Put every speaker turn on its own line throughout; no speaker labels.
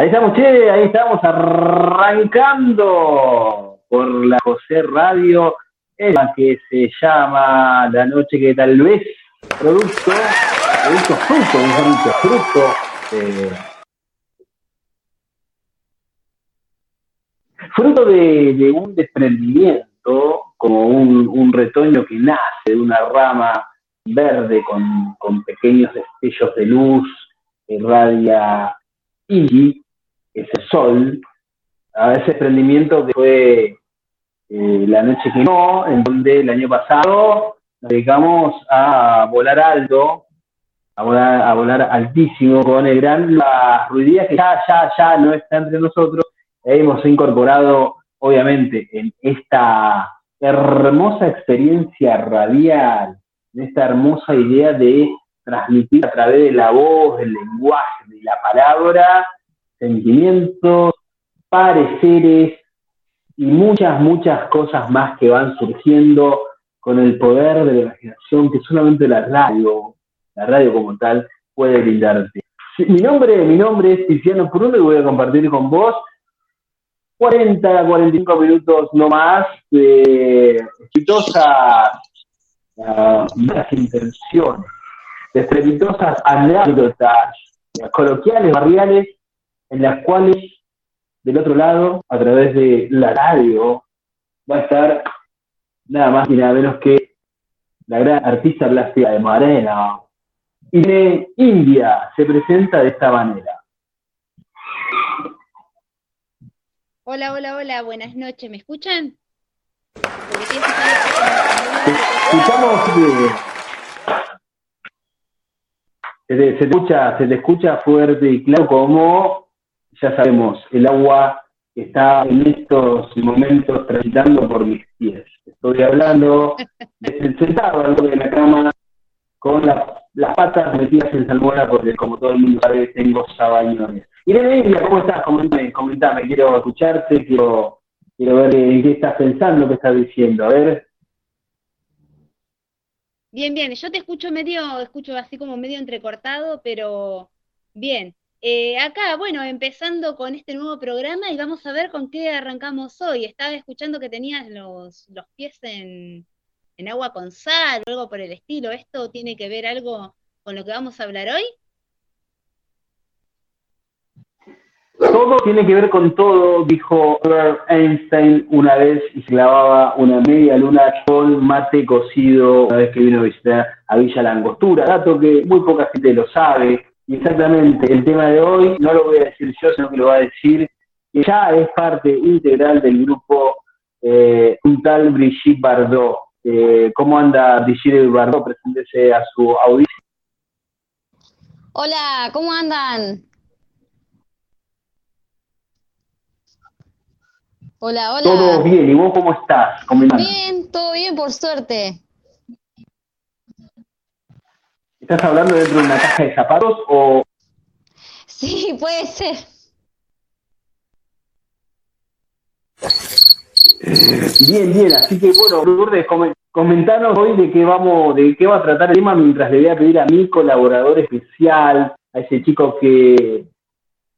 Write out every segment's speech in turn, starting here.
Ahí estamos, che, ahí estamos arrancando por la José Radio, que se llama La Noche que tal vez, producto, producto fruto, un fruto. Fruto de, un desprendimiento, como un, retoño que nace de una rama verde con, pequeños destellos de luz, que irradia Ingi, ese sol, a ese desprendimiento que fue eh, la noche que no, en donde el año pasado nos dedicamos a volar alto, a volar, a volar altísimo con el gran la ruidía que ya, ya, ya no está entre nosotros, hemos incorporado, obviamente, en esta hermosa experiencia radial, en esta hermosa idea de transmitir a través de la voz, del lenguaje, de la palabra, sentimientos, pareceres y muchas, muchas cosas más que van surgiendo con el poder de la imaginación que solamente la radio, la radio como tal, puede brindarte. Mi nombre, mi nombre es Tiziano Bruno y voy a compartir con vos 40, 45 minutos no más de exitosas uh, intenciones, de estrepitosas anécdotas coloquiales, barriales, en las cuales del otro lado, a través de la radio, va a estar nada más y nada menos que la gran artista plástica de Marena. Y de India se presenta de esta manera.
Hola, hola, hola, buenas noches, ¿me escuchan?
Escuchamos bien. Se te, se, escucha, se te escucha fuerte y claro como, ya sabemos, el agua está en estos momentos transitando por mis pies. Estoy hablando sentado al de la cama con las patas metidas en salmuera porque como todo el mundo sabe tengo sabañones. Irene ¿cómo estás? Comentame, comentame, quiero escucharte, quiero, quiero ver en qué estás pensando, qué estás diciendo. A ver.
Bien, bien, yo te escucho medio, escucho así como medio entrecortado, pero bien. Eh, acá, bueno, empezando con este nuevo programa y vamos a ver con qué arrancamos hoy. Estaba escuchando que tenías los, los pies en, en agua con sal o algo por el estilo. ¿Esto tiene que ver algo con lo que vamos a hablar hoy?
Todo tiene que ver con todo, dijo Einstein una vez y se clavaba una media luna con mate cocido una vez que vino a visitar a Villa Langostura, dato que muy poca gente lo sabe. Exactamente, el tema de hoy no lo voy a decir yo, sino que lo va a decir que ya es parte integral del grupo eh, un tal Brigitte Bardot. Eh, ¿Cómo anda Brigitte Bardot? Preséntese a su audiencia.
Hola, ¿cómo andan? Hola, hola.
Todo bien, ¿y vos cómo estás?
Bien, todo bien, por suerte.
¿Estás hablando dentro de una caja de zapatos o...?
Sí, puede ser.
Bien, bien, así que bueno, Lourdes, comentanos hoy de qué vamos, de qué va a tratar el tema mientras le voy a pedir a mi colaborador especial, a ese chico que,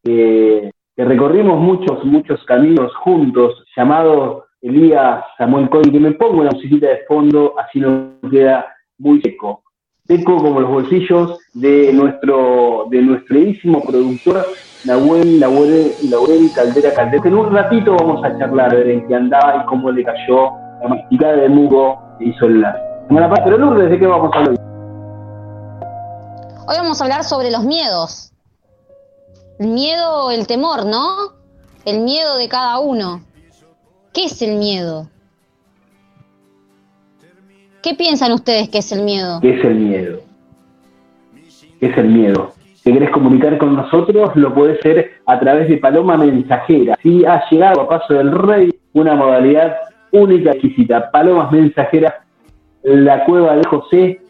que que recorrimos muchos, muchos caminos juntos, llamado Elías Samuel Coy, que me pongo una musiquita de fondo, así no queda muy seco. Seco como los bolsillos de nuestro, de nuestro productor, Nahuel, Nahuel, Laurel Caldera Caldera. En un ratito vamos a charlar, ver en qué andaba y cómo le cayó la masticada de Mugo que hizo la semana pasada. Lourdes, ¿de qué vamos a hablar?
Hoy vamos a hablar sobre los miedos el miedo, el temor, ¿no? El miedo de cada uno. ¿Qué es el miedo? ¿Qué piensan ustedes que es el miedo?
¿Qué es el miedo? ¿Qué es el miedo? Si querés comunicar con nosotros, lo puedes hacer a través de Paloma Mensajera. Si ha llegado a Paso del Rey una modalidad única, exquisita. Palomas Mensajeras, la cueva de José,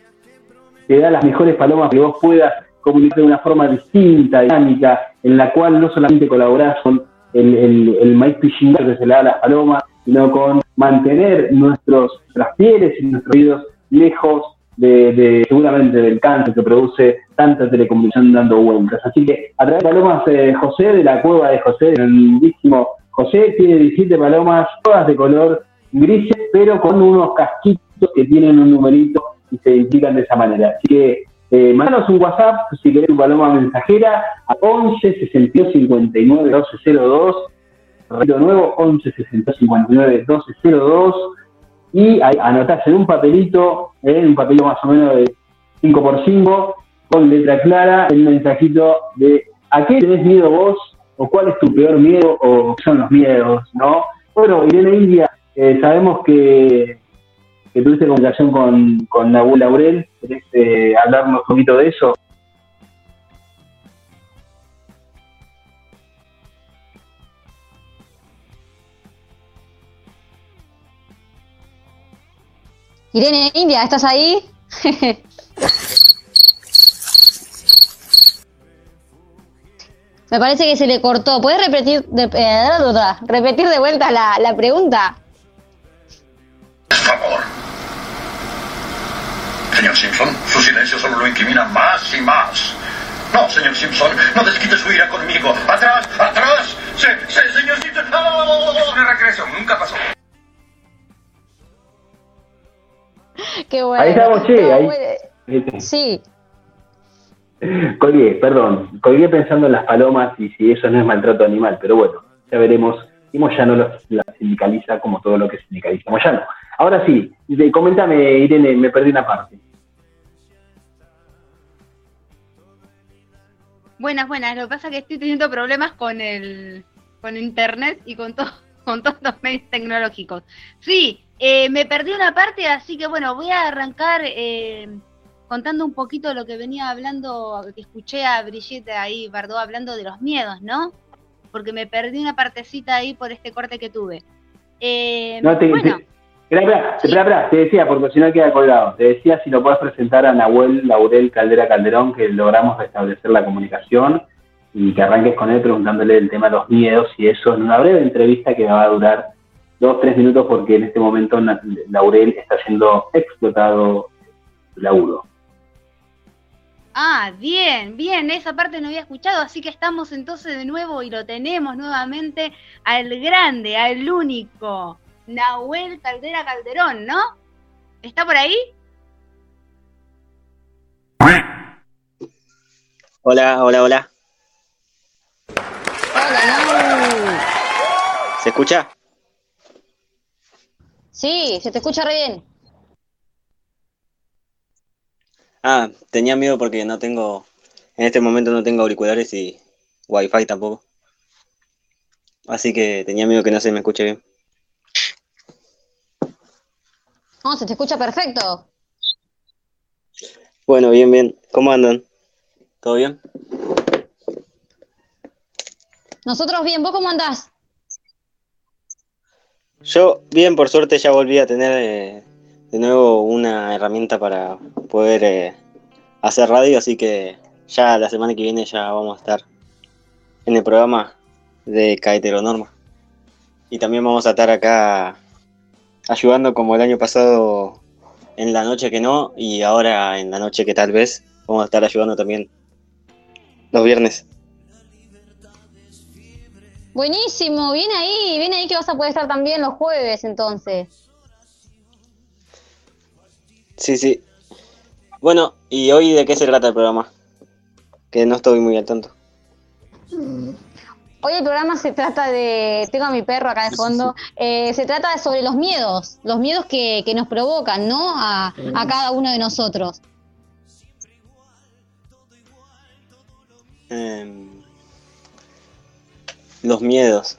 te da las mejores palomas que vos puedas comunicar de una forma distinta, dinámica, en la cual no solamente colaborás con el, el, el maíz que se le da a las palomas, sino con mantener nuestros, nuestras pieles y nuestros oídos lejos de, seguramente del cáncer que produce tanta telecomunicación dando vueltas. Así que a través de palomas eh, José, de la cueva de José, el lindísimo José, tiene 17 palomas, todas de color grises, pero con unos casquitos que tienen un numerito y se identifican de esa manera. Así que eh, mandanos un WhatsApp si querés tu paloma mensajera a 11 62 59 1202. Repito nuevo, 11 62 59 1202 y anotás en un papelito, en un papelito más o menos de 5x5, con letra clara, el mensajito de a qué tenés miedo vos, o cuál es tu peor miedo, o son los miedos, ¿no? Bueno, Irene India, eh, sabemos que, que, tuviste comunicación con, con Nahuel Laurel, ¿querés eh, hablarnos un poquito de eso?
Irene India, ¿estás ahí? Me parece que se le cortó. ¿Puedes repetir de, eh, repetir de vuelta la, la pregunta?
Por favor. Señor Simpson, su silencio solo lo incrimina más y más. No, señor Simpson, no desquite su ira conmigo. ¡Atrás! ¡Atrás! ¡Se, se, señor Simpson! ¡No! Es una regresión, nunca pasó.
Qué bueno.
Ahí estamos, che. Ahí.
Sí.
Colgué, perdón. Colgué pensando en las palomas y si eso no es maltrato animal, pero bueno, ya veremos. Y Moyano lo, la sindicaliza como todo lo que sindicaliza Moyano. Ahora sí, coméntame, Irene, me perdí una parte.
Buenas, buenas. Lo que pasa es que estoy teniendo problemas con el con internet y con, todo con todos los medios tecnológicos. Sí, eh, me perdí una parte, así que bueno, voy a arrancar eh, contando un poquito lo que venía hablando, que escuché a Brigitte ahí, Bardot, hablando de los miedos, ¿no? Porque me perdí una partecita ahí por este corte que tuve.
Eh, no, te, bueno, te, decía, porque si no queda colgado, te decía si lo puedes presentar a Nahuel Laurel Caldera Calderón, que logramos restablecer la comunicación y que arranques con él preguntándole el tema de los miedos y eso en una breve entrevista que va a durar dos, tres minutos porque en este momento Laurel está siendo explotado laburo.
Ah, bien, bien, esa parte no había escuchado, así que estamos entonces de nuevo y lo tenemos nuevamente al grande, al único, Nahuel Caldera Calderón, ¿no? ¿Está por ahí?
Hola, hola, hola. ¿Se escucha?
Sí, se te escucha re bien.
Ah, tenía miedo porque no tengo, en este momento no tengo auriculares y wifi tampoco. Así que tenía miedo que no se me escuche bien.
No, se te escucha perfecto.
Bueno, bien, bien. ¿Cómo andan? ¿Todo bien?
Nosotros bien, ¿vos cómo andás?
Yo, bien, por suerte ya volví a tener eh, de nuevo una herramienta para poder eh, hacer radio, así que ya la semana que viene ya vamos a estar en el programa de Caeteronorma. Y también vamos a estar acá ayudando como el año pasado en la noche que no y ahora en la noche que tal vez vamos a estar ayudando también los viernes.
Buenísimo, viene ahí, viene ahí que vas a poder estar también los jueves entonces.
Sí, sí. Bueno, ¿y hoy de qué se trata el programa? Que no estoy muy al tanto.
Hoy el programa se trata de, tengo a mi perro acá de fondo, eh, se trata sobre los miedos, los miedos que, nos provocan, ¿no? A, a cada uno de nosotros.
Eh, los miedos.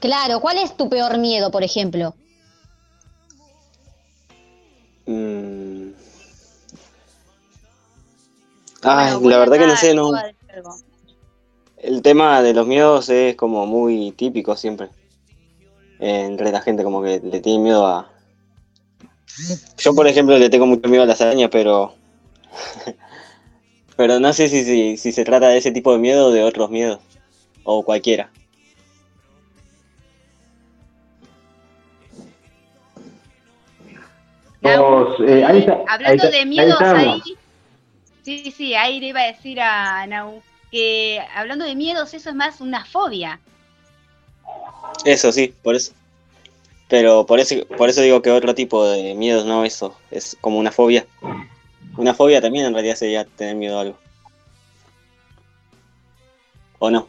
Claro, ¿cuál es tu peor miedo, por ejemplo?
Mm. Ay, la verdad que no sé, no. El tema de los miedos es como muy típico siempre. Entre la gente como que le tiene miedo a... Yo, por ejemplo, le tengo mucho miedo a las arañas, pero... pero no sé si, si, si se trata de ese tipo de miedo o de otros miedos. O cualquiera.
Eh, ahí está,
hablando
ahí está,
de miedos ahí, sí, sí, ahí le iba a decir a Nau que hablando de miedos, eso es más una fobia.
Eso sí, por eso. Pero por eso, por eso digo que otro tipo de miedos, no eso, es como una fobia. Una fobia también en realidad sería tener miedo a algo. ¿O no?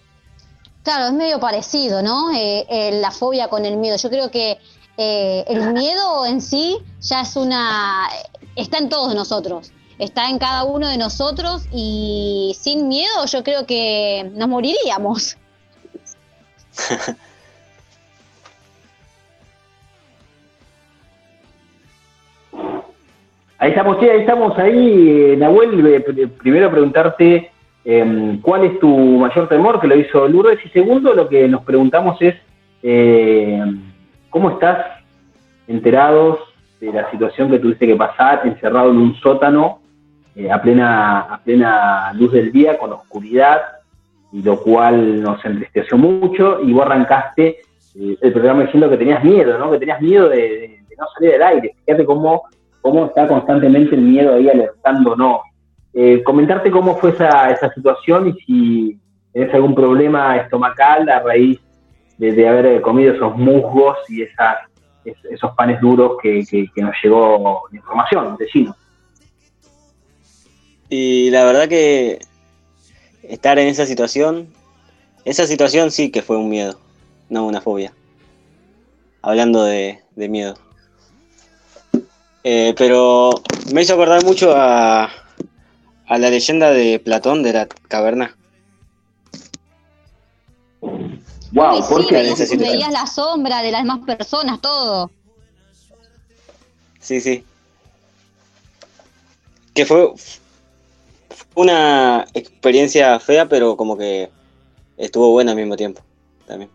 Claro, es medio parecido, ¿no? Eh, eh, la fobia con el miedo. Yo creo que eh, el miedo en sí ya es una... está en todos nosotros, está en cada uno de nosotros y sin miedo yo creo que nos moriríamos.
Ahí estamos, sí, ahí estamos ahí, eh, Nahuel, eh, pr- primero preguntarte eh, cuál es tu mayor temor, que lo hizo Lourdes, y segundo, lo que nos preguntamos es eh, cómo estás enterados de la situación que tuviste que pasar, encerrado en un sótano, eh, a, plena, a plena luz del día, con oscuridad, y lo cual nos entristeció mucho, y vos arrancaste eh, el programa diciendo que tenías miedo, ¿no? Que tenías miedo de, no salir del aire. Fíjate cómo cómo está constantemente el miedo ahí alertándonos. Eh, comentarte cómo fue esa, esa situación y si tenés algún problema estomacal a raíz de, de haber comido esos musgos y esas, es- esos panes duros que, nos llegó la información, vecino.
Y la verdad que estar en esa situación, esa situación sí que fue un miedo, no una fobia. Hablando de, de miedo. Eh, pero me hizo acordar mucho a, a la leyenda de Platón de la caverna.
Wow,
Uy,
¿por
sí,
qué?
veías, la sombra de las demás personas, todo.
Sí, sí. Que fue una experiencia fea, pero como que estuvo buena al mismo tiempo. También.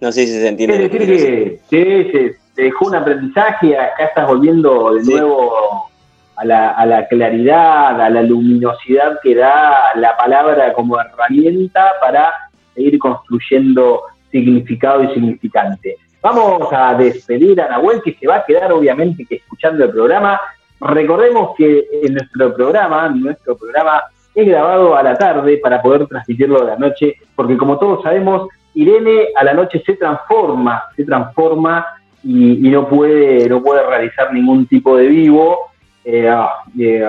No sé si se entiende. Que
decir, que te dejó un aprendizaje, acá estás volviendo de
Sí.
nuevo a la, a la claridad, a la luminosidad que da la palabra como herramienta para seguir construyendo significado y significante. Vamos a despedir a Nahuel, que se va a quedar obviamente que escuchando el programa. Recordemos que en nuestro programa, nuestro programa es grabado a la tarde para poder transmitirlo a la noche, porque como todos sabemos, Irene a la noche se transforma, se transforma y, y no puede no puede realizar ningún tipo de vivo. Eh, ah, eh,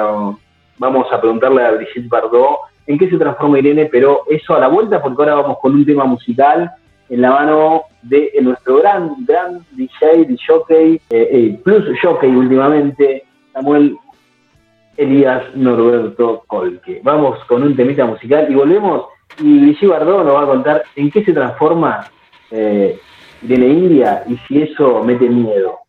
vamos a preguntarle a Brigitte Bardot en qué se transforma Irene, pero eso a la vuelta, porque ahora vamos con un tema musical en la mano de nuestro gran, gran DJ, DJ jockey, eh, eh, plus jockey últimamente, Samuel Elías Norberto Colque. Vamos con un temita musical y volvemos y Brigitte Bardot nos va a contar en qué se transforma eh, Irene India y si eso mete miedo.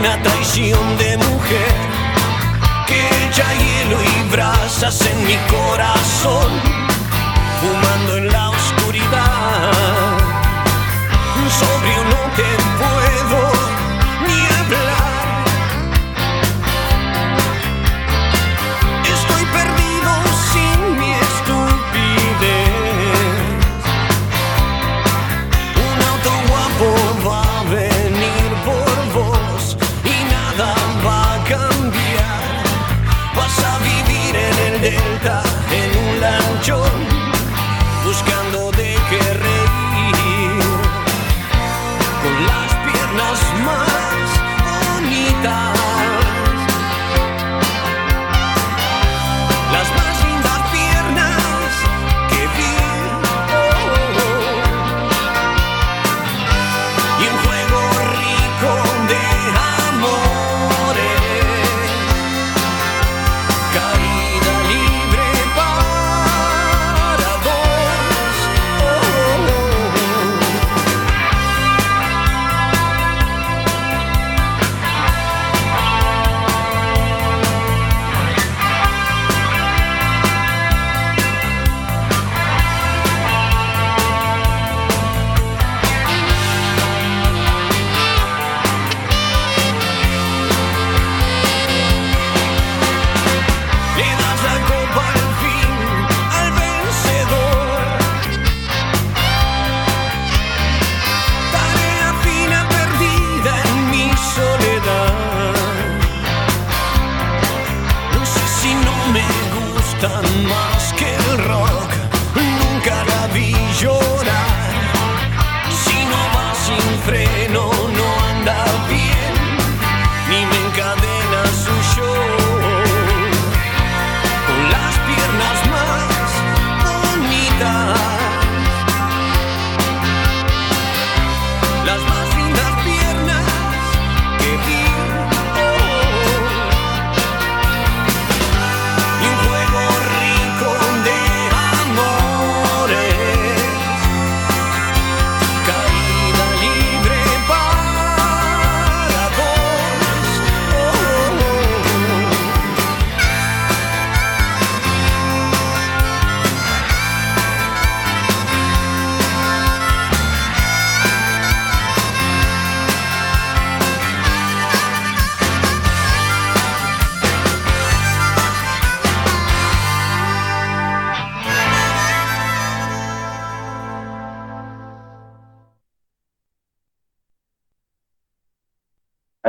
Una traición de mujer que echa hielo y brasas en mi corazón, fumando en la oscuridad. Sobrio no te puedo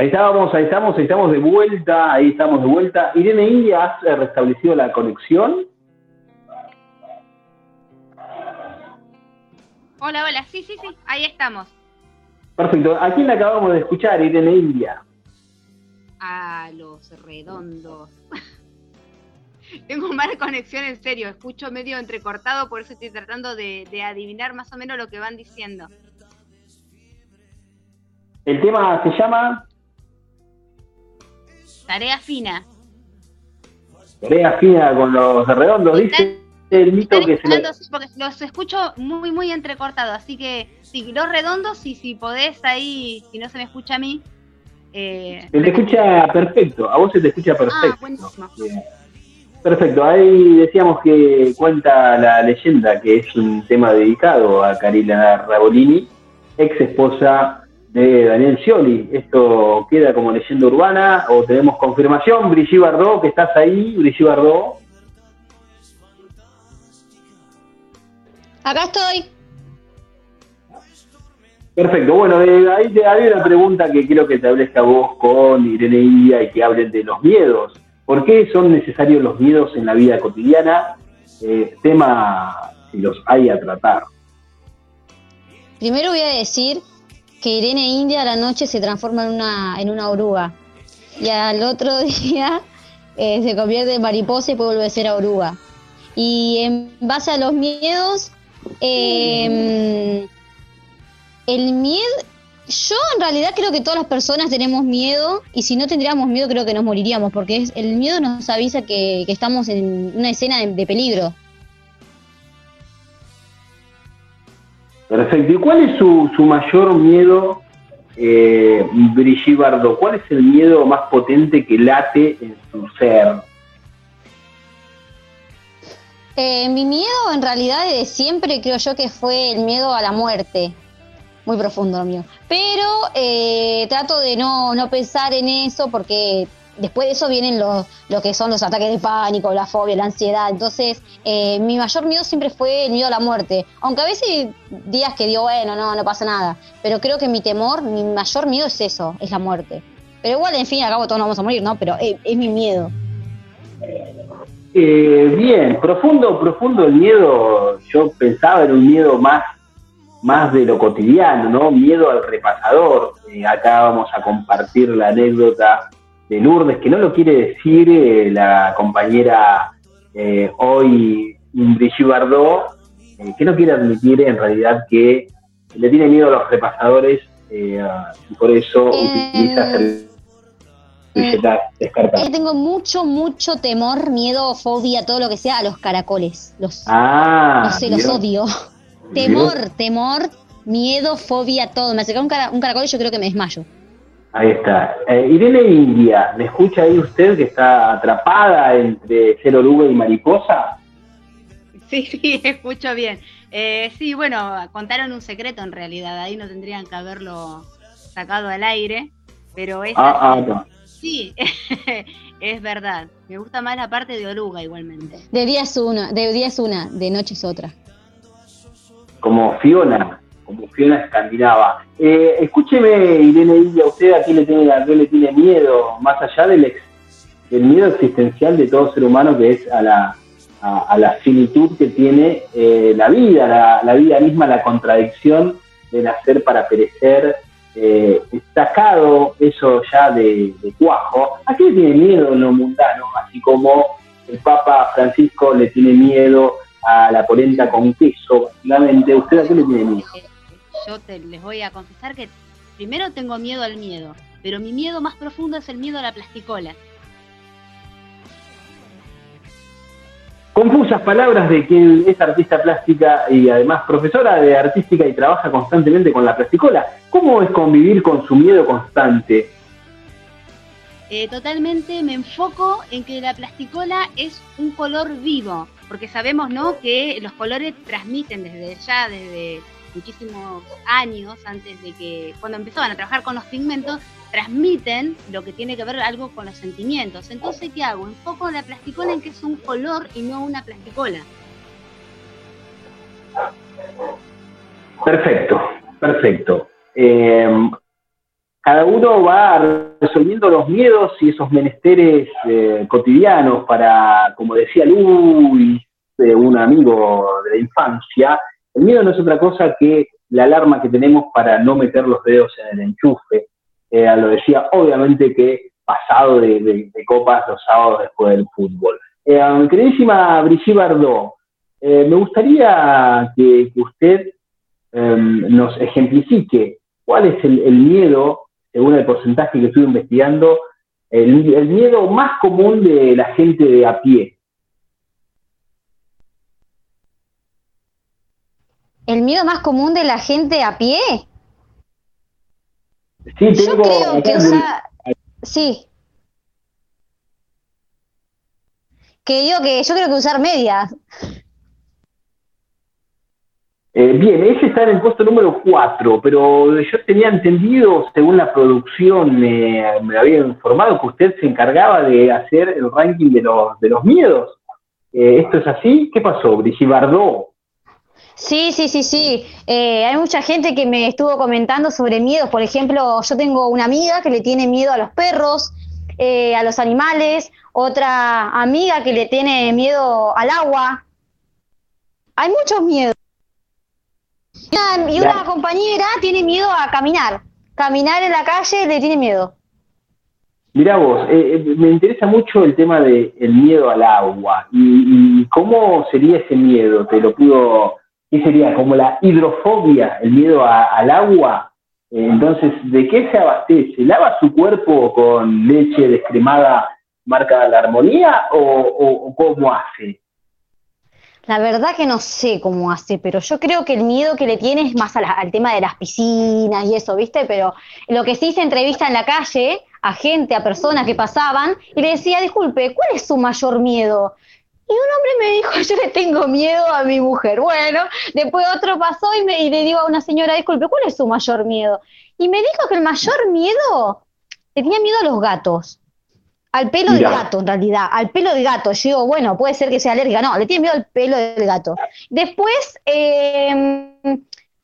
Ahí estábamos, ahí estamos, ahí estamos de vuelta, ahí estamos de vuelta. Irene India, ¿has eh, restablecido la conexión?
Hola, hola, sí, sí, sí, ahí estamos.
Perfecto. ¿A quién acabamos de escuchar, Irene India?
A los redondos. Tengo mala conexión en serio, escucho medio entrecortado, por eso estoy tratando de adivinar más o menos lo que van diciendo.
El tema se llama
Tarea fina.
Tarea fina con los redondos, dice el mito que se
sí, porque los escucho muy, muy entrecortados, así que sí, los redondos, y si podés ahí, si no se me escucha a mí.
Eh, se te escucha perfecto, a vos se te escucha perfecto. Ah, buenísimo. Perfecto, ahí decíamos que cuenta la leyenda que es un tema dedicado a Carila Rabolini, ex esposa de Daniel Scioli. ¿Esto queda como leyenda urbana o tenemos confirmación? Brigitte Bardot, que estás ahí, Brigitte Bardot.
Acá estoy.
Perfecto, bueno, ahí te había una pregunta que quiero que te hables a vos con Irene India y que hablen de los miedos. ¿Por qué son necesarios los miedos en la vida cotidiana? Eh, tema si los hay a tratar.
Primero voy a decir que Irene India a la noche se transforma en una, en una oruga. Y al otro día eh, se convierte en mariposa y puede volver a ser oruga. Y en base a los miedos, em, el miedo, yo en realidad creo que todas las personas tenemos miedo y si no tendríamos miedo creo que nos moriríamos porque es, el miedo nos avisa que, estamos en una escena de peligro.
Perfecto. ¿Y cuál es su, su mayor miedo, eh, Brigitte Bardot? ¿Cuál es el miedo más potente que late en su ser?
Eh, mi miedo en realidad de siempre creo yo que fue el miedo a la muerte. Muy profundo lo mío. Pero eh, trato de no, no pensar en eso porque después de eso vienen los, lo que son los ataques de pánico, la fobia, la ansiedad. Entonces, eh, mi mayor miedo siempre fue el miedo a la muerte. Aunque a veces días que digo, bueno, no, no pasa nada. Pero creo que mi temor, mi mayor miedo es eso, es la muerte. Pero igual, en fin y al cabo, todos nos vamos a morir, ¿no? Pero es, mi miedo.
Eh, bien, profundo, profundo el miedo. Yo pensaba en un miedo más, más de lo cotidiano, ¿no? Miedo al repasador. Eh, acá vamos a compartir la anécdota de Lourdes, que no lo quiere decir eh, la compañera eh, hoy, Brigitte Bardot, eh, que no quiere admitir en realidad que le tiene miedo a los repasadores y por eso utiliza servilletas descartadas.
tengo mucho, mucho temor, miedo, fobia, todo lo que sea a los caracoles. Los,
ah,
no sé, los odio. Temor, temor, miedo, fobia, todo. Me acerca un, un caracol y yo creo que me desmayo.
Ahí está. Eh, Irene India, ¿me escucha ahí usted que está atrapada entre ser oruga y mariposa?
Sí, sí, escucho bien. Eh, sí, bueno, contaron un secreto en realidad, ahí no tendrían que haberlo sacado al aire, pero es... Ah, ah, no. Sí, es verdad. Me gusta más la parte de oruga igualmente.
De día es una, de día es una, de noche es otra.
Como Fiona Fiona escandinava. Eh, escúcheme, Irene Villa, ¿usted a quién le tiene, le tiene miedo, más allá del, miedo existencial de todo ser humano, que es a la, a, la finitud que tiene eh, la vida, la, vida misma, la contradicción de nacer para perecer, eh, eso ya de, cuajo, ¿a qué le tiene miedo lo mundano? Así como el Papa Francisco le tiene miedo a la polenta con queso, básicamente, ¿usted a qué le tiene miedo?
Yo te, les voy a confesar que primero tengo miedo al miedo, pero mi miedo más profundo es el miedo a la plasticola.
Confusas palabras de quien es artista plástica y además profesora de artística y trabaja constantemente con la plasticola. ¿Cómo es convivir con su miedo constante?
Eh, totalmente me enfoco en que la plasticola es un color vivo, porque sabemos ¿no? que los colores transmiten desde ya, desde muchísimos años antes de que, cuando empezaban a trabajar con los pigmentos, transmiten lo que tiene que ver algo con los sentimientos. Entonces, ¿qué hago? Enfoco la plasticola en que es un color y no una plasticola.
Perfecto, perfecto. Eh, cada uno va resolviendo los miedos y esos menesteres eh, cotidianos para, como decía Luis, un amigo de la infancia, el miedo no es otra cosa que la alarma que tenemos para no meter los dedos en el enchufe. Eh, lo decía, obviamente que pasado de, copas los sábados después del fútbol. Eh, queridísima Brigitte Bardot, eh, me gustaría que, usted em, nos ejemplifique cuál es el, miedo, según el porcentaje que estuve investigando, el, miedo más común de la gente de a pie.
¿El miedo más común de la gente a pie?
Sí, tengo, Yo creo que usa...
Sí. Que digo que yo creo que usar medias.
Eh, bien, ese está en el puesto número 4, pero yo tenía entendido, según la producción me, había informado, que usted se encargaba de hacer el ranking de los, de los miedos. Eh, ¿Esto es así? ¿Qué pasó, Brigitte Bardot?
Sí, sí, sí, sí. Eh, hay mucha gente que me estuvo comentando sobre miedos. Por ejemplo, yo tengo una amiga que le tiene miedo a los perros, a los animales, otra amiga que le tiene miedo al agua. Hay muchos miedos. Y una compañera tiene miedo a caminar. Caminar en la calle le tiene miedo.
Mirá vos, eh, eh, me interesa mucho el tema del miedo al agua. Y, cómo sería ese miedo? ¿Te lo pudo.? ¿Qué sería? ¿Como la hidrofobia, el miedo al agua? Eh, entonces, ¿de qué se abastece? ¿Lava su cuerpo con leche descremada marca la armonía o, cómo hace?
La verdad que no sé cómo hace, pero yo creo que el miedo que le tiene es más al tema de las piscinas y eso, ¿viste? Pero lo que sí se entrevista en la calle a gente, a personas que pasaban, y le decía, disculpe, ¿cuál es su mayor miedo? Y un hombre me dijo, yo le tengo miedo a mi mujer. Bueno, después otro pasó y, me, y le digo a una señora, disculpe, ¿cuál es su mayor miedo? Y me dijo que el mayor miedo, tenía miedo a los gatos. Al pelo del gato, en realidad, al pelo del gato. Yo digo, bueno, puede ser que sea alérgica. No, le tiene miedo al pelo del gato. Después em,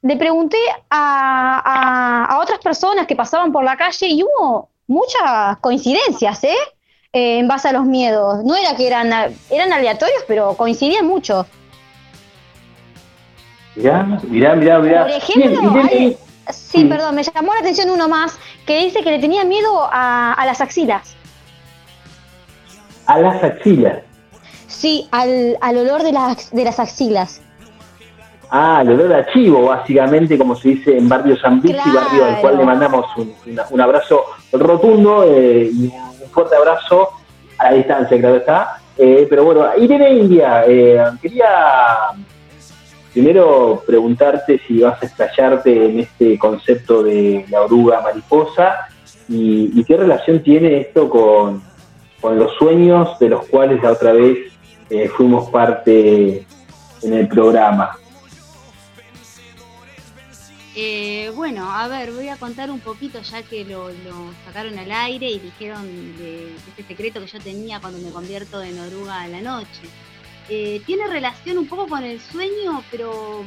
le pregunté a, otras personas que pasaban por la calle y hubo muchas coincidencias, ¿eh? ¿Eh? en base a los miedos. No era que eran, eran aleatorios, pero coincidían mucho.
Mirá, mirá, mirá, mirá.
Por ejemplo, sí, perdón, me llamó la atención uno más que dice que le tenía miedo a las axilas
a las axilas.
Sí, al, olor de las, de las axilas.
Ah, el olor a chivo, básicamente, como se dice en Barrio San y barrio al cual le mandamos un, abrazo rotundo eh, y un fuerte abrazo a la distancia, claro está. Eh, pero bueno, Irene India, eh, quería primero preguntarte si vas a estallarte en este concepto de la oruga mariposa y qué relación tiene esto con, con los sueños de los cuales la otra vez eh, fuimos parte en el programa.
Eh, bueno, a ver, voy a contar un poquito ya que lo, sacaron al aire y dijeron de, este secreto que yo tenía cuando me convierto en oruga a la noche. Eh, tiene relación un poco con el sueño, pero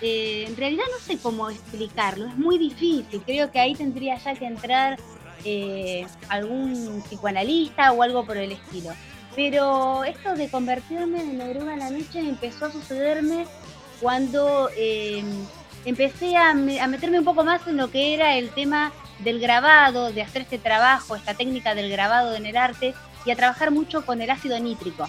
en realidad no sé cómo explicarlo, es muy difícil. Creo que ahí tendría ya que entrar eh, algún psicoanalista o algo por el estilo. Pero esto de convertirme en oruga en la noche empezó a sucederme cuando eh, empecé a, meterme un poco más en lo que era el tema del grabado, de hacer este trabajo, esta técnica del grabado en el arte y a trabajar mucho con el ácido nítrico.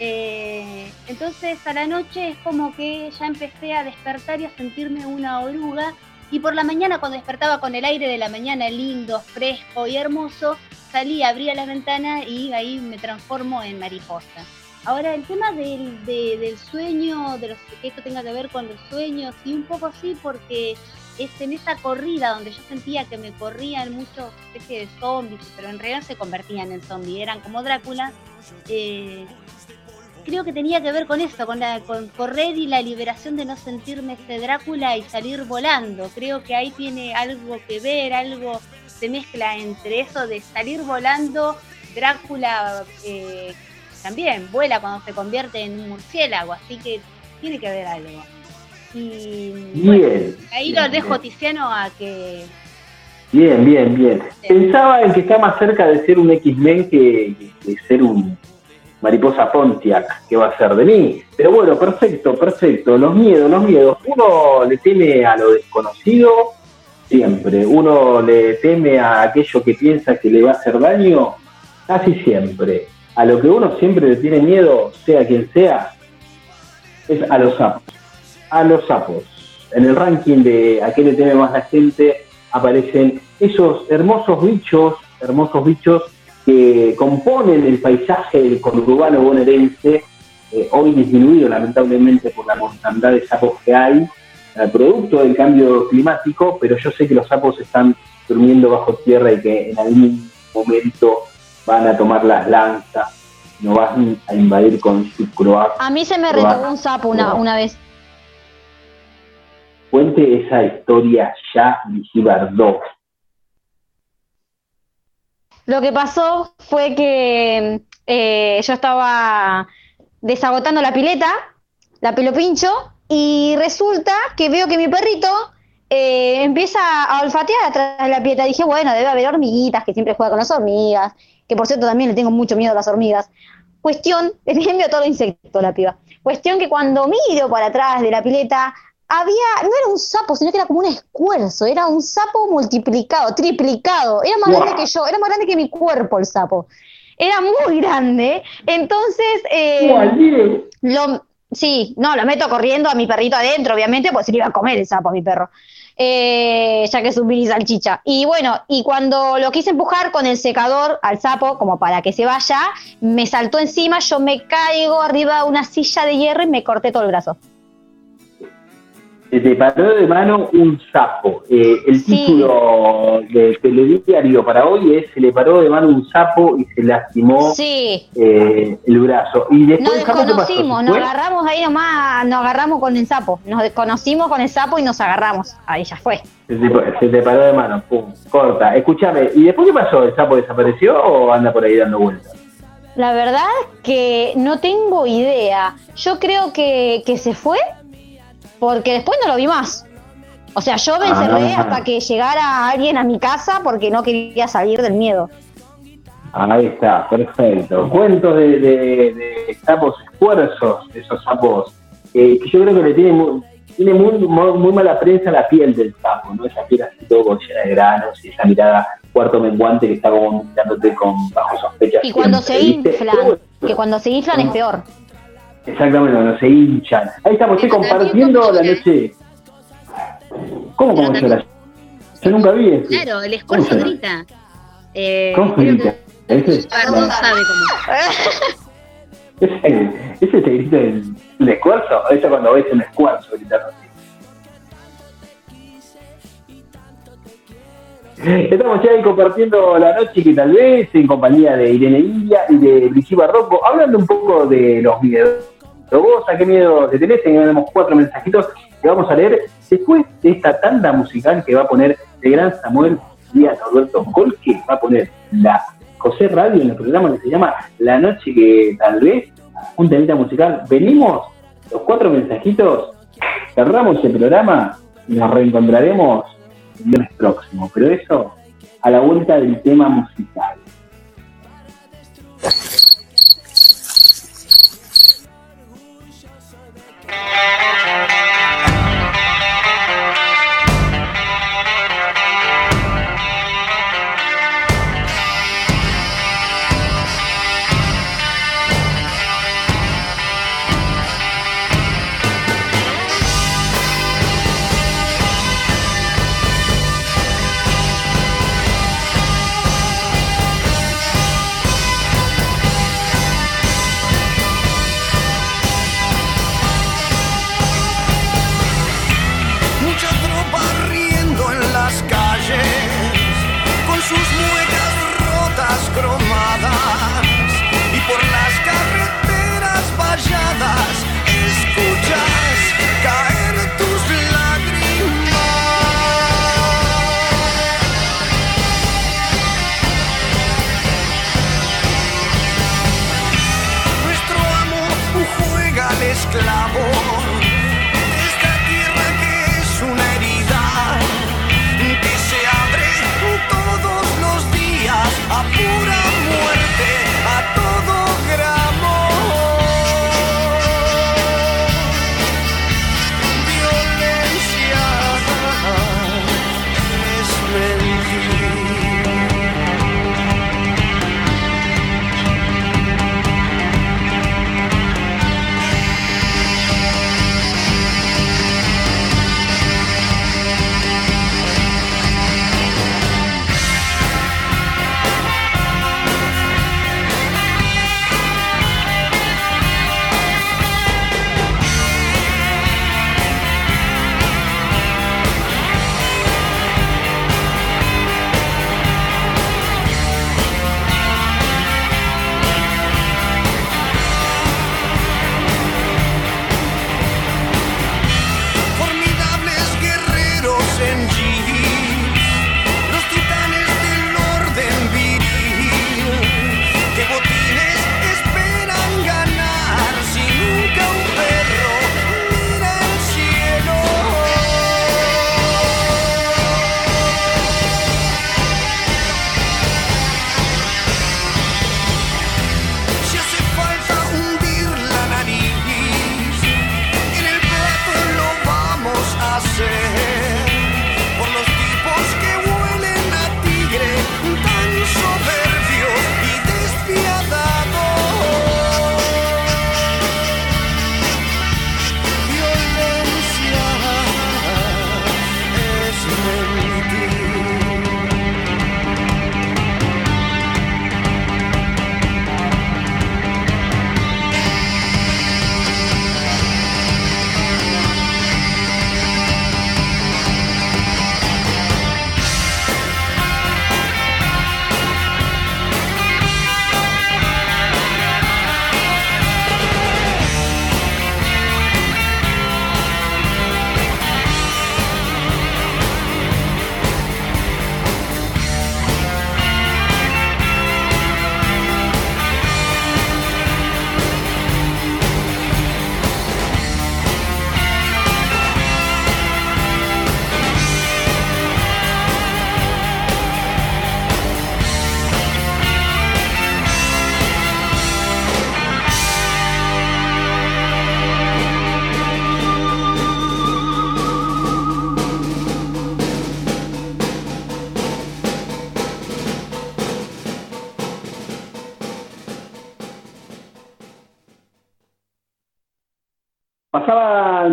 Eh, entonces a la noche es como que ya empecé a despertar y a sentirme una oruga y por la mañana cuando despertaba con el aire de la mañana lindo, fresco y hermoso, salía, abría la ventana y ahí me transformo en mariposa. Ahora, el tema del, del sueño, de los, que esto tenga que ver con los sueños, y un poco así porque es en esa corrida donde yo sentía que me corrían muchos especies de zombies, pero en realidad se convertían en zombies, eran como Drácula, eh, creo que tenía que ver con eso, con, la, con correr y la liberación de no sentirme ese Drácula y salir volando. Creo que ahí tiene algo que ver, algo se mezcla entre eso de salir volando, Drácula eh, también vuela cuando se convierte en un murciélago, así que tiene que ver algo. Y ahí lo dejo Tiziano a que
Bien, bien, bien. Pensaba en que está más cerca de ser un X-Men que de ser un mariposa Pontiac, que va a ser de mí. Pero bueno, perfecto, perfecto. Los miedos, los miedos. Uno le teme a lo desconocido siempre. Uno le teme a aquello que piensa que le va a hacer daño casi siempre. A lo que uno siempre le tiene miedo, sea quien sea, es a los sapos. A los sapos. En el ranking de a qué le teme más la gente aparecen esos hermosos bichos, hermosos bichos que componen el paisaje del conurbano bonaerense, eh, hoy disminuido lamentablemente por la mortandad de sapos que hay, eh, producto del cambio climático, pero yo sé que los sapos están durmiendo bajo tierra y que en algún momento van a tomar las lanzas, no van a invadir con su croacia.
A mí se me retuvo un sapo una, una vez.
Cuente esa historia ya, Vigibardó.
Lo que pasó fue que eh, yo estaba desagotando la pileta, la pelo pincho, y resulta que veo que mi perrito eh, empieza a olfatear atrás de la pileta. Dije, bueno, debe haber hormiguitas, que siempre juega con las hormigas, que por cierto también le tengo mucho miedo a las hormigas. Cuestión, le a todo insecto la piba. Cuestión que cuando miro para atrás de la pileta, había, no era un sapo, sino que era como un escuerzo, era un sapo multiplicado, triplicado, era más grande que yo, era más grande que mi cuerpo el sapo. Era muy grande, entonces eh, lo, sí, no, lo meto corriendo a mi perrito adentro, obviamente, pues se le iba a comer el sapo a mi perro. Eh, ya que es un mini salchicha. Y bueno, y cuando lo quise empujar con el secador al sapo, como para que se vaya, me saltó encima, yo me caigo arriba de una silla de hierro y me corté todo el brazo.
Se te paró de mano un sapo. Eh, el
Sí.
título del telediario para hoy es Se le paró de mano un sapo y se lastimó
Sí,
eh, el brazo. Y después,
nos desconocimos,
¿Se
nos agarramos ahí nomás, nos agarramos con el sapo, nos desconocimos con el sapo y nos agarramos. Ahí ya fue.
Se te, se te paró de mano, pum, corta. Escúchame, ¿y después qué pasó? ¿El sapo desapareció o anda por ahí dando vueltas?
La verdad que no tengo idea. Yo creo que, que se fue porque después no lo vi más. O sea, yo me encerré
Ah.
hasta que llegara alguien a mi casa porque no quería salir del miedo.
Ahí está, perfecto. Cuentos de, de- de sapos esfuerzos, esos sapos eh, que yo creo que le tiene muy, tiene muy, muy, muy mala prensa la piel del sapo, ¿no? Esa piel así todo llena de granos y esa mirada cuarto menguante que está como mirándote con bajo sospecha.
Y cuando
siempre,
se inflan, que cuando se inflan es peor.
Exactamente, cuando se hinchan. Ahí estamos, che, compartiendo la noche. ¿Cómo como llora? Yo nunca vi eso.
Claro, el esfuerzo
¿Cómo se
grita. Eh,
¿Cómo grita? Ese,
Perdón sabe cómo.
ese, ese te grita el, el esfuerzo, eso cuando ves un esfuerzo gritando así. Estamos ya ahí compartiendo la noche que tal vez en compañía de Irene India y de Brigitte Barroco, hablando un poco de los miedos. ¿Vos a qué miedo te tenés? Tenemos cuatro mensajitos que vamos a leer después de esta tanda musical que va a poner el gran Samuel Díaz Alberto Col, que va a poner la José Radio en el programa que se llama La Noche que tal vez, un temita musical. Venimos, los cuatro mensajitos, cerramos el programa y nos reencontraremos el viernes próximo. Pero eso a la vuelta del tema musical.
Yeah.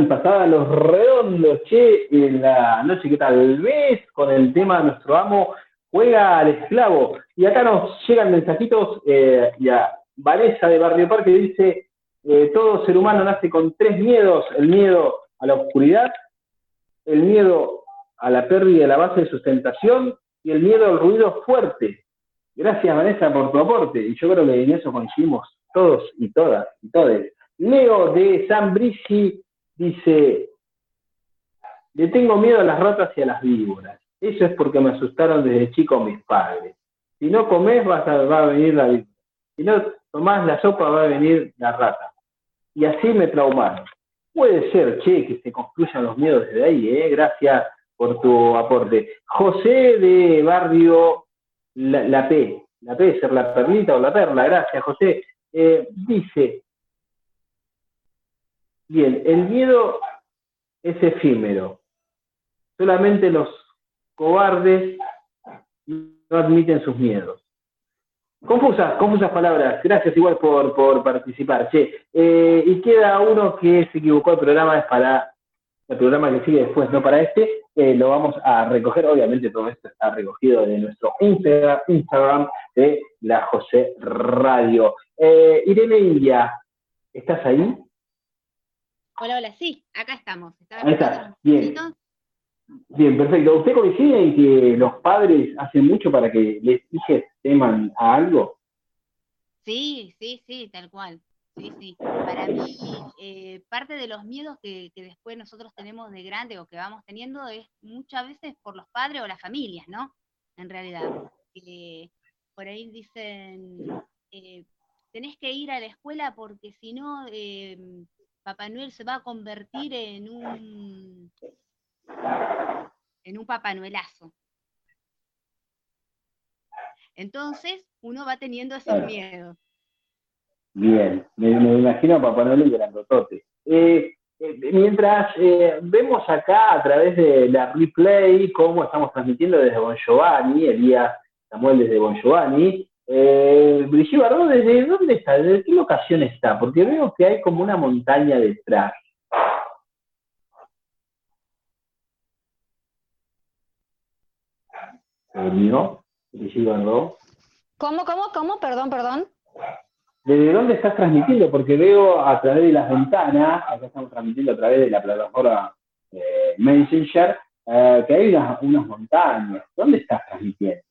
Pasaban, los redondos, che, en la noche que tal vez con el tema de nuestro amo juega al esclavo. Y acá nos llegan mensajitos, eh, ya, Vanessa de Barrio Parque dice, eh, todo ser humano nace con tres miedos, el miedo a la oscuridad, el miedo a la pérdida de la base de sustentación y el miedo al ruido fuerte. Gracias Vanessa por tu aporte y yo creo que en eso coincidimos todos y todas y todos. Leo de San Brisi dice, le tengo miedo a las ratas y a las víboras. Eso es porque me asustaron desde chico mis padres. Si no comes va a venir la víbora. Si no tomás la sopa va a venir la rata. Y así me traumaron. Puede ser, che, que se construyan los miedos desde ahí, ¿eh? Gracias por tu aporte. José de Barrio La, P. La P ser la perlita o la perla. Gracias, José. Eh, dice, bien, el miedo es efímero. Solamente los cobardes no admiten sus miedos. Confusas, confusas palabras. Gracias igual por, por participar. Eh, y queda uno que se equivocó el programa, es para el programa que sigue después, no para este. Eh, lo vamos a recoger. Obviamente todo esto está recogido de nuestro Instagram, de la José Radio. Eh, Irene India, ¿estás ahí?
Hola, hola, sí, acá estamos.
ahí está, bien. Bien, perfecto. ¿Usted coincide en que los padres hacen mucho para que les hijos teman a algo?
Sí, sí, sí, tal cual. Sí, sí. Para mí, eh, parte de los miedos que, después nosotros tenemos de grande o que vamos teniendo es muchas veces por los padres o las familias, ¿no? En realidad. Eh, por ahí dicen, eh, tenés que ir a la escuela porque si no, Papá Noel se va a convertir en un en un papanuelazo. Entonces, uno va teniendo ese miedo.
Bien, me, imagino a Papá Noel grandotote. Eh, eh, mientras eh, vemos acá a través de la replay cómo estamos transmitiendo desde Bon Giovanni, Elías Samuel desde Bon Giovanni, eh, Brigitte Bardot, ¿desde dónde está? ¿Desde qué locación está? Porque veo que hay como una montaña detrás. mío,
¿Cómo, cómo, cómo? Perdón, perdón.
¿Desde dónde estás transmitiendo? Porque veo a través de las ventanas, acá estamos transmitiendo a través de la plataforma eh, Messenger, eh, que hay unas, montañas. ¿Dónde estás transmitiendo?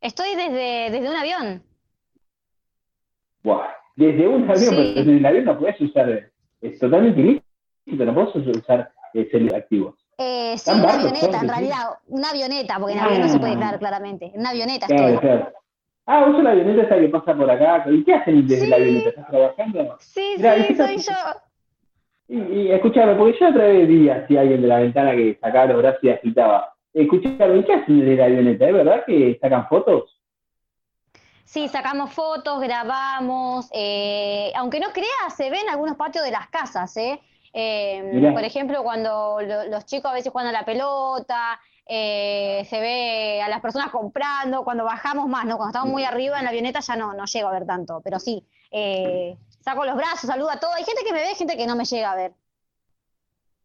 Estoy desde, desde un avión.
desde un avión, pero desde el avión no puedes usar, es totalmente ilícito, no puedes usar eh, activos.
Eh, sí, una avioneta, en realidad, una avioneta, porque en avión no se puede ver claramente. Una avioneta estoy.
Ah, usa la avioneta esta que pasa por acá. ¿Y qué hacen desde la avioneta? ¿Estás trabajando?
Sí, sí, soy yo.
Y, y escúchame, porque yo otra vez vi así a alguien de la ventana que sacaba los brazos y agitaba. Escúchame, qué hacen desde la avioneta? ¿Es verdad que sacan fotos?
Sí, sacamos fotos, grabamos. Eh, aunque no creas, se ven algunos patios de las casas, ¿eh? Eh, por ejemplo, cuando los chicos a veces juegan a la pelota, eh, se ve a las personas comprando, cuando bajamos más, ¿no? Cuando estamos muy arriba en la avioneta ya no, no llego a ver tanto, pero sí, eh, saco los brazos, saludo a todos. Hay gente que me ve, gente que no me llega a ver.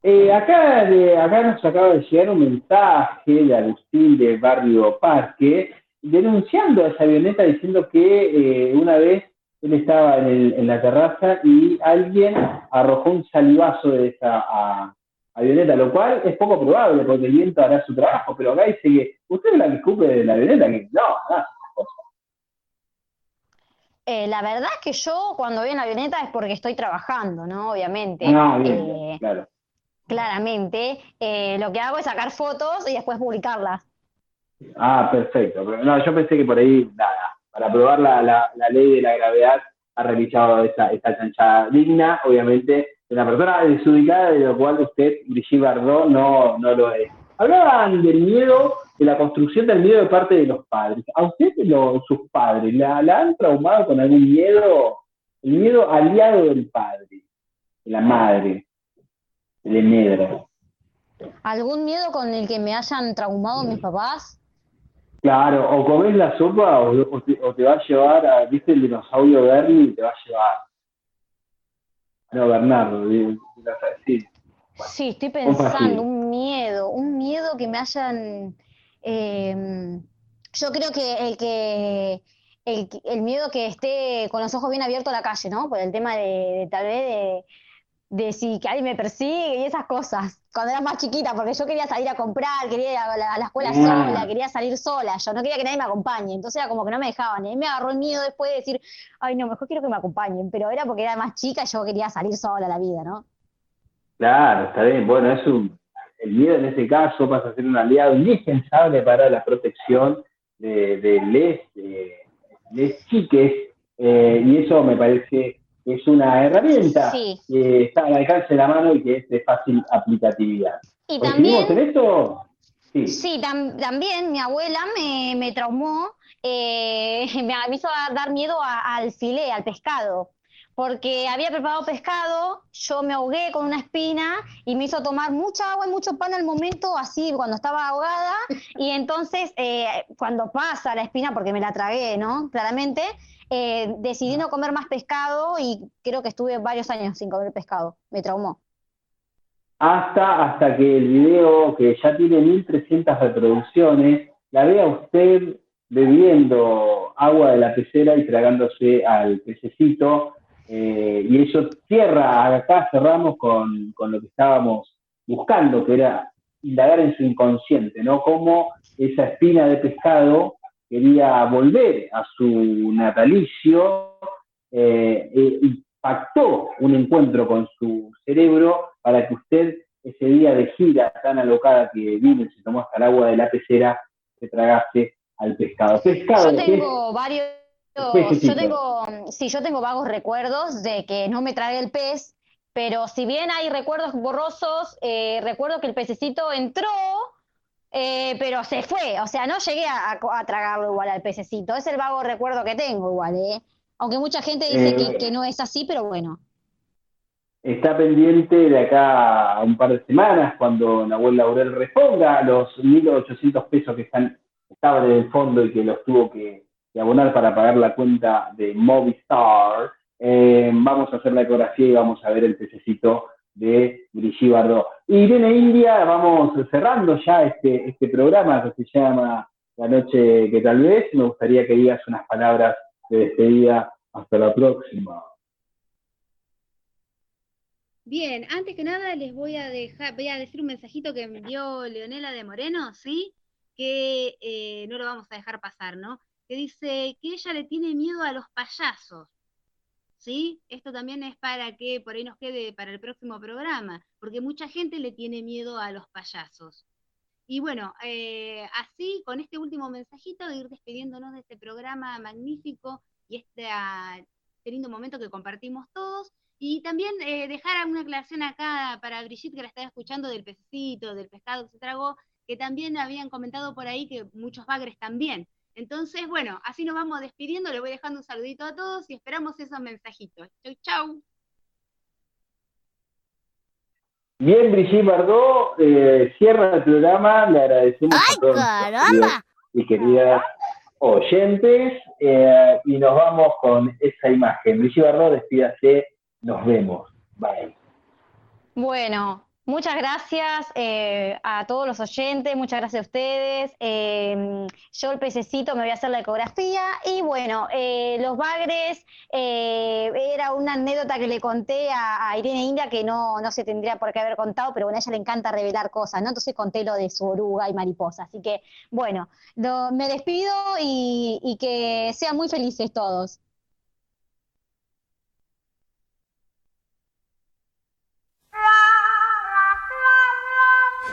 Acá, de, acá nos acaba de llegar un mensaje de Agustín de Barrio Parque denunciando a esa avioneta diciendo que una vez él estaba en, la terraza y alguien arrojó un salivazo de esa avioneta, lo cual es poco probable porque el viento hará su trabajo, pero acá dice que usted es la que escupe de la avioneta, que no, no
eh, la verdad es que yo cuando voy en la avioneta es porque estoy trabajando, ¿no? Obviamente.
Ah, eh, claro.
Claramente. Eh, lo que hago es sacar fotos y después publicarlas.
Ah, perfecto. no, yo pensé que por ahí, nada, para probar la, la, ley de la gravedad, ha realizado esa, esa chanchada digna, obviamente, de una persona desubicada, de lo cual usted, Brigitte Bardot, no, no lo es. Hablaban del miedo, de la construcción del miedo de parte de los padres. ¿A usted, sus padres, ¿la, han traumado con algún miedo? El miedo aliado del padre, de la madre, del negro.
¿Algún miedo con el que me hayan traumado mis papás?
Claro, o comes la sopa o, te, va a llevar a, viste el dinosaurio Bernie y te va a llevar. No, Bernardo, ¿qué vas a decir?
Sí, estoy pensando, un miedo, un miedo que me hayan... eh, yo creo que el que el, el miedo que esté con los ojos bien abiertos a la calle, ¿no? Por el tema de, de tal vez de, de si que alguien me persigue y esas cosas. Cuando era más chiquita, porque yo quería salir a comprar, quería ir a la, a la escuela
Ah.
sola, quería salir sola, yo no quería que nadie me acompañe, entonces era como que no me dejaban. Y ahí me agarró el miedo después de decir, ay no, mejor quiero que me acompañen, pero era porque era más chica y yo quería salir sola a la vida, ¿no?
Claro, está bien. Bueno, es un, el miedo en ese caso pasa a ser un aliado indispensable para la protección de, de les, de les chiques, eh, y eso me parece es una herramienta
Sí.
que está al alcance de la mano y que es de fácil aplicatividad.
Y
¿Coincidimos
también...
en esto? Sí.
Sí, tam- también mi abuela me, me traumó, eh, me, hizo dar, dar miedo a- al filé, al pescado, porque había preparado pescado, yo me ahogué con una espina y me hizo tomar mucha agua y mucho pan al momento, así cuando estaba ahogada, y entonces eh, cuando pasa la espina, porque me la tragué, ¿no? Claramente, eh, decidí no comer más pescado y creo que estuve varios años sin comer pescado, me traumó.
hasta, hasta que el video, que ya tiene 1300 reproducciones, la vea usted bebiendo agua de la pecera y tragándose al pececito. eh, y eso cierra, acá cerramos con, con lo que estábamos buscando, que era indagar en su inconsciente, ¿no? Cómo esa espina de pescado quería volver a su natalicio eh, e impactó un encuentro con su cerebro para que usted ese día de gira tan alocada que vino y se tomó hasta el agua de la pecera, se tragase al pescado. Pescado,
Yo
es-
tengo varios,
Pececito.
yo tengo, sí, yo tengo vagos recuerdos de que no me tragué el pez, pero si bien hay recuerdos borrosos, eh, recuerdo que el pececito entró, eh, pero se fue, o sea, no llegué a, a- a tragarlo igual al pececito, es el vago recuerdo que tengo igual, ¿eh? Aunque mucha gente dice
Eh,
que, que no es así, pero bueno.
está pendiente de acá a un par de semanas, cuando Nahuel Laurel reponga los 1.800 pesos que están, estaban en el fondo y que los tuvo que, que abonar para pagar la cuenta de Movistar. Eh, vamos a hacer la ecografía y vamos a ver el pececito de Brigitte Bardot. Y Irene India, vamos cerrando ya este, este programa que se llama La Noche que tal vez. Me gustaría que digas unas palabras de despedida. Hasta la próxima.
Bien, antes que nada les voy a dejar, voy a decir un mensajito que me envió Leonela de Moreno, ¿sí? Que eh, no lo vamos a dejar pasar, ¿no? Que dice que ella le tiene miedo a los payasos, ¿sí? Esto también es para que por ahí nos quede para el próximo programa, porque mucha gente le tiene miedo a los payasos. Y bueno, eh, así con este último mensajito ir despidiéndonos de este programa magnífico y este, ah, este lindo momento que compartimos todos. Y también eh, dejar una aclaración acá para Brigitte, que la estaba escuchando del pececito, del pescado que se tragó, que también habían comentado por ahí que muchos bagres también. Entonces, bueno, así nos vamos despidiendo, le voy dejando un saludito a todos y esperamos esos mensajitos. Chau, chau.
Bien, Brigitte Bardot, eh, cierra el programa, le agradecemos a todos y queridas oyentes eh, y nos vamos con esa imagen. Brigitte Bardot, despídase, nos vemos. Bye.
Bueno, muchas gracias eh, a todos los oyentes, muchas gracias a ustedes. Eh, yo el pececito me voy a hacer la ecografía y bueno, eh, los bagres eh, era una anécdota que le conté a, Irene India que no, no se tendría por qué haber contado, pero bueno, a ella le encanta revelar cosas, ¿no? Entonces conté lo de su oruga y mariposa. Así que bueno, me despido y, y que sean muy felices todos.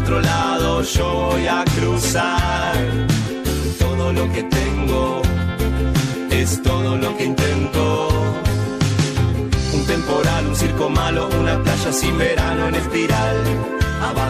otro lado, yo voy a cruzar. Todo lo que tengo es todo lo que intento. Un temporal, un circo malo, una playa sin verano en espiral.